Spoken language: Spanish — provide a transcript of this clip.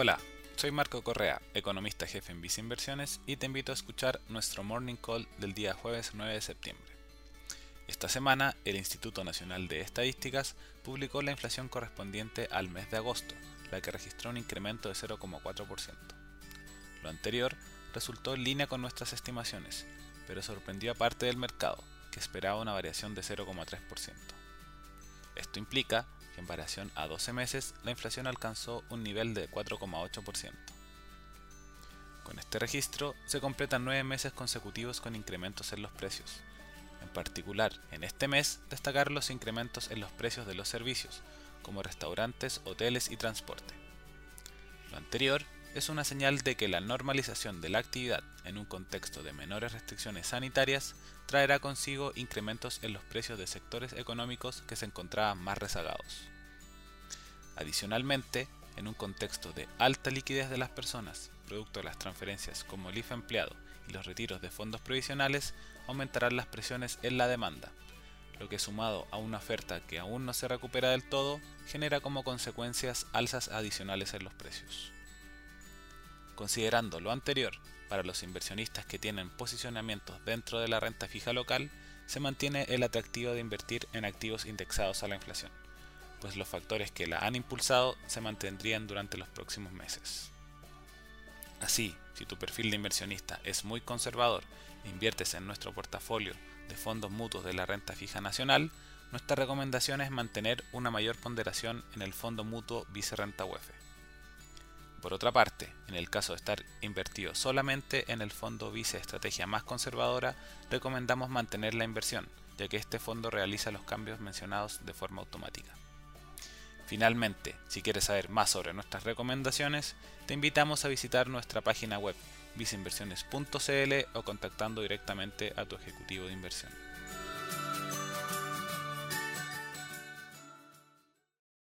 Hola, soy Marco Correa, economista jefe en Visa Inversiones y te invito a escuchar nuestro Morning Call del día jueves 9 de septiembre. Esta semana, el Instituto Nacional de Estadísticas publicó la inflación correspondiente al mes de agosto, la que registró un incremento de 0,4%. Lo anterior resultó en línea con nuestras estimaciones, pero sorprendió a parte del mercado, que esperaba una variación de 0,3%. Esto implica en variación a 12 meses la inflación alcanzó un nivel de 4,8%. Con este registro se completan 9 meses consecutivos con incrementos en los precios. En particular, en este mes destacar los incrementos en los precios de los servicios, como restaurantes, hoteles y transporte. Lo anterior es una señal de que la normalización de la actividad en un contexto de menores restricciones sanitarias traerá consigo incrementos en los precios de sectores económicos que se encontraban más rezagados. Adicionalmente, en un contexto de alta liquidez de las personas, producto de las transferencias como el IFA empleado y los retiros de fondos provisionales, aumentarán las presiones en la demanda, lo que sumado a una oferta que aún no se recupera del todo, genera como consecuencias alzas adicionales en los precios. Considerando lo anterior, para los inversionistas que tienen posicionamientos dentro de la renta fija local, se mantiene el atractivo de invertir en activos indexados a la inflación, pues los factores que la han impulsado se mantendrían durante los próximos meses. Así, si tu perfil de inversionista es muy conservador e inviertes en nuestro portafolio de fondos mutuos de la renta fija nacional, nuestra recomendación es mantener una mayor ponderación en el fondo mutuo Vicerrenta UEF. Por otra parte, en el caso de estar invertido solamente en el fondo Vice Estrategia más conservadora, recomendamos mantener la inversión, ya que este fondo realiza los cambios mencionados de forma automática. Finalmente, si quieres saber más sobre nuestras recomendaciones, te invitamos a visitar nuestra página web viceinversiones.cl o contactando directamente a tu ejecutivo de inversión.